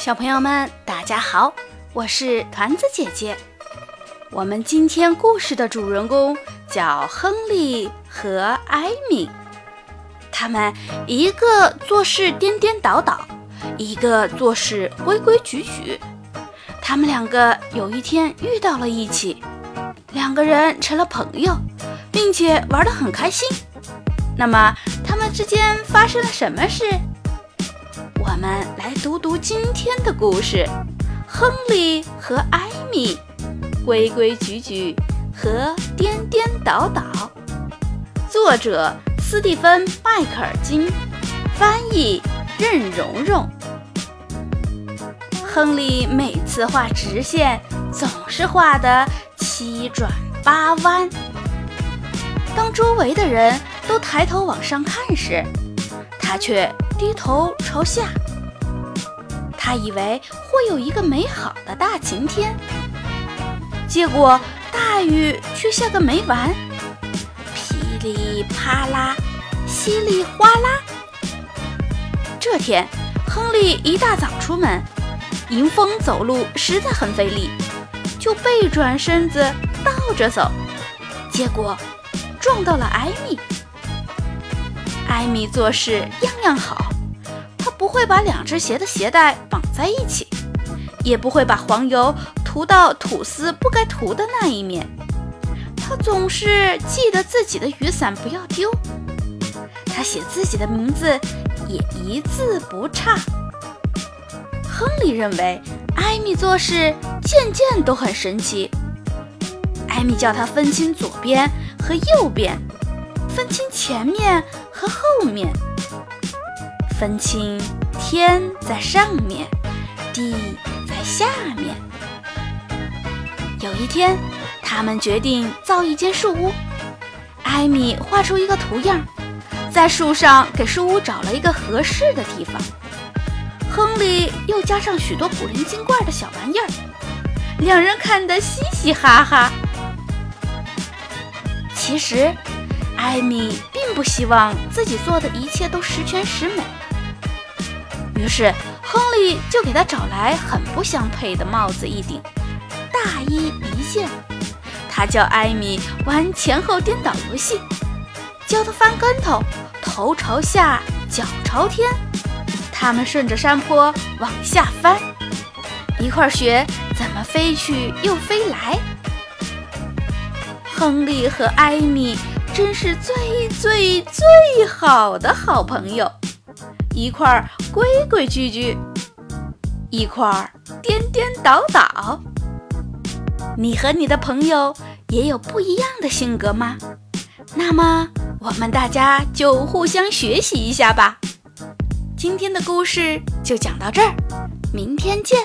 小朋友们，大家好，我是团子姐姐。我们今天故事的主人公叫亨利和艾米，他们一个做事颠颠倒倒，一个做事规规矩矩。他们两个有一天遇到了一起，两个人成了朋友，并且玩得很开心。那么，他们之间发生了什么事？我们来读读今天的故事：亨利和艾米，规规矩矩和颠颠倒倒。作者：斯蒂芬·迈克尔金，翻译：任蓉蓉。亨利每次画直线，总是画得七转八弯。当周围的人都抬头往上看时，他却低头朝下。他以为会有一个美好的大晴天，结果大雨却下个没完，噼里啪啦，稀里哗啦。这天，亨利一大早出门，迎风走路实在很费力，就背转身子倒着走，结果撞到了艾米。艾米做事样样好。不会把两只鞋的鞋带绑在一起，也不会把黄油涂到吐司不该涂的那一面。他总是记得自己的雨伞不要丢。他写自己的名字也一字不差。亨利认为艾米做事件件都很神奇。艾米叫他分清左边和右边，分清前面和后面。分清天在上面，地在下面。有一天，他们决定造一间树屋。艾米画出一个图样，在树上给树屋找了一个合适的地方。亨利又加上许多古灵精怪的小玩意儿，两人看得嘻嘻哈哈。其实，艾米并不希望自己做的一切都十全十美。于是，亨利就给他找来很不相配的帽子一顶，大衣一件。他教艾米玩前后颠倒游戏，教他翻跟头，头朝下，脚朝天。他们顺着山坡往下翻，一块儿学怎么飞去又飞来。亨利和艾米真是最最最好的好朋友。一块儿规规矩矩，一块儿颠颠倒倒。你和你的朋友也有不一样的性格吗？那么我们大家就互相学习一下吧。今天的故事就讲到这儿，明天见。